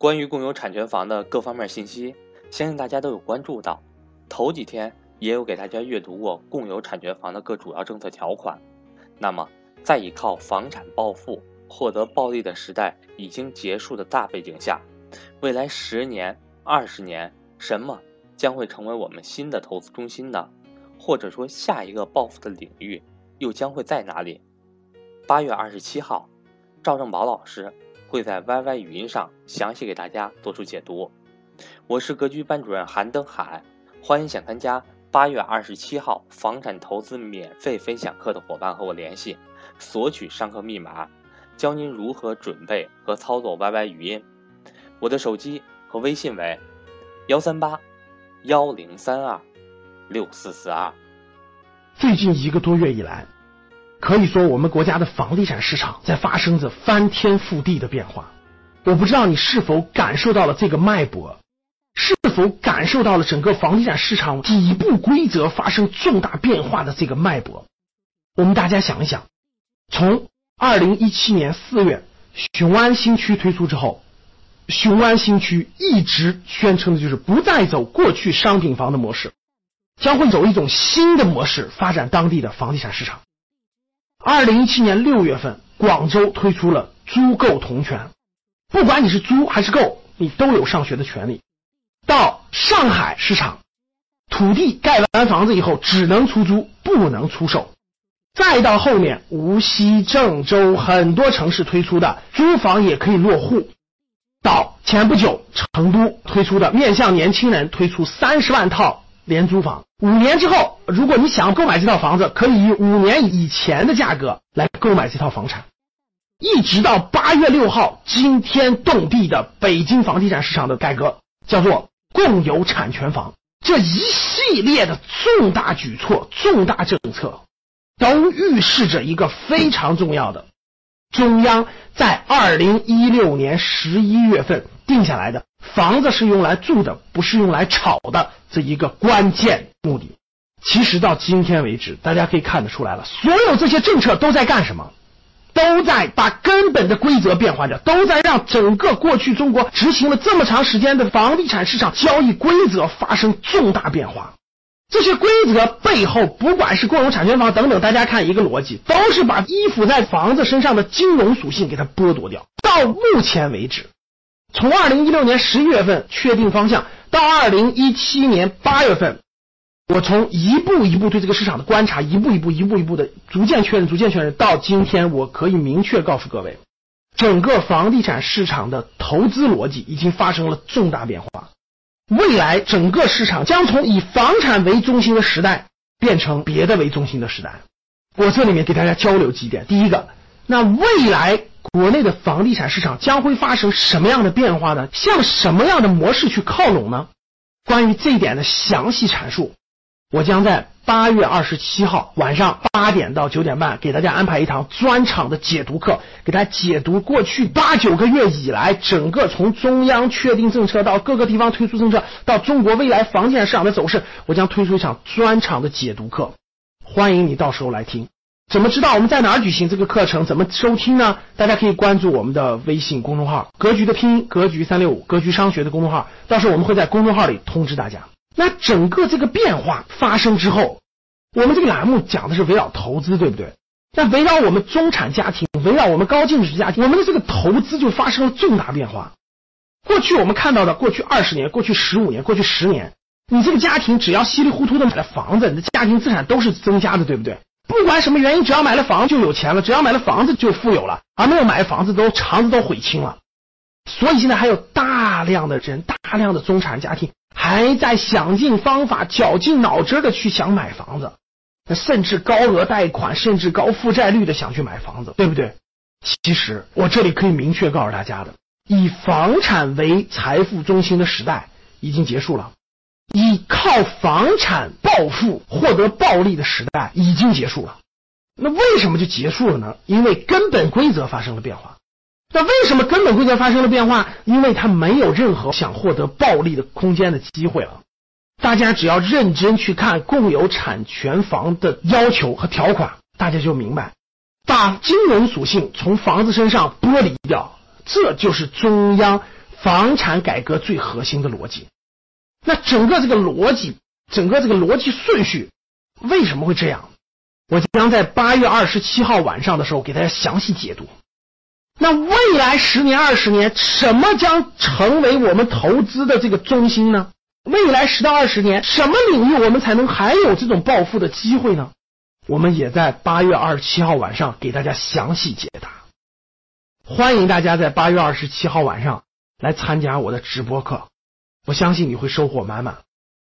关于共有产权房的各方面信息，相信大家都有关注到。头几天也有给大家阅读过共有产权房的各主要政策条款。那么，在依靠房产暴富获得暴利的时代已经结束的大背景下，未来十年、二十年，什么将会成为我们新的投资中心呢？或者说，下一个暴富的领域又将会在哪里？八月二十七号，赵正宝老师。会在 YY 语音上详细给大家做出解读。我是格局班主任韩登海，欢迎想参加八月二十七号房产投资免费分享课的伙伴和我联系，索取上课密码，教您如何准备和操作 YY 语音。我的手机和微信为幺三八幺零三二六四四二。最近一个多月以来。可以说，我们国家的房地产市场在发生着翻天覆地的变化。我不知道你是否感受到了这个脉搏，是否感受到了整个房地产市场底部规则发生重大变化的这个脉搏。我们大家想一想，从二零一七年四月雄安新区推出之后，雄安新区一直宣称的就是不再走过去商品房的模式，将会走一种新的模式发展当地的房地产市场。二零一七年六月份，广州推出了租购同权，不管你是租还是购，你都有上学的权利。到上海市场，土地盖完房子以后只能出租，不能出售。再到后面，无锡、郑州很多城市推出的租房也可以落户。到前不久，成都推出的面向年轻人推出三十万套。廉租房五年之后，如果你想购买这套房子，可以以五年以前的价格来购买这套房产。一直到八月六号，惊天动地的北京房地产市场的改革，叫做共有产权房。这一系列的重大举措、重大政策，都预示着一个非常重要的：中央在二零一六年十一月份定下来的。房子是用来住的，不是用来炒的，这一个关键目的。其实到今天为止，大家可以看得出来了，所有这些政策都在干什么？都在把根本的规则变化掉，都在让整个过去中国执行了这么长时间的房地产市场交易规则发生重大变化。这些规则背后，不管是共有产权房等等，大家看一个逻辑，都是把依附在房子身上的金融属性给它剥夺掉。到目前为止。从二零一六年十一月份确定方向，到二零一七年八月份，我从一步一步对这个市场的观察，一步一步、一步一步的逐渐确认、逐渐确认，到今天，我可以明确告诉各位，整个房地产市场的投资逻辑已经发生了重大变化。未来整个市场将从以房产为中心的时代变成别的为中心的时代。我这里面给大家交流几点：第一个，那未来。国内的房地产市场将会发生什么样的变化呢？向什么样的模式去靠拢呢？关于这一点的详细阐述，我将在八月二十七号晚上八点到九点半给大家安排一堂专场的解读课，给大家解读过去八九个月以来整个从中央确定政策到各个地方推出政策，到中国未来房地产市场的走势，我将推出一场专场的解读课，欢迎你到时候来听。怎么知道我们在哪儿举行这个课程？怎么收听呢？大家可以关注我们的微信公众号“格局”的拼音“格局三六五”，格局商学的公众号。到时候我们会在公众号里通知大家。那整个这个变化发生之后，我们这个栏目讲的是围绕投资，对不对？那围绕我们中产家庭，围绕我们高净值家庭，我们的这个投资就发生了重大变化。过去我们看到的，过去二十年、过去十五年、过去十年，你这个家庭只要稀里糊涂的买了房子，你的家庭资产都是增加的，对不对？不管什么原因，只要买了房就有钱了，只要买了房子就富有了，而没有买房子都肠子都悔青了。所以现在还有大量的人，大量的中产家庭还在想尽方法、绞尽脑汁的去想买房子，甚至高额贷款，甚至高负债率的想去买房子，对不对？其实我这里可以明确告诉大家的，以房产为财富中心的时代已经结束了。以靠房产暴富获得暴利的时代已经结束了，那为什么就结束了呢？因为根本规则发生了变化。那为什么根本规则发生了变化？因为它没有任何想获得暴利的空间的机会了。大家只要认真去看共有产权房的要求和条款，大家就明白，把金融属性从房子身上剥离掉，这就是中央房产改革最核心的逻辑。那整个这个逻辑，整个这个逻辑顺序，为什么会这样？我将在八月二十七号晚上的时候给大家详细解读。那未来十年、二十年，什么将成为我们投资的这个中心呢？未来十到二十年，什么领域我们才能还有这种暴富的机会呢？我们也在八月二十七号晚上给大家详细解答。欢迎大家在八月二十七号晚上来参加我的直播课，我相信你会收获满满。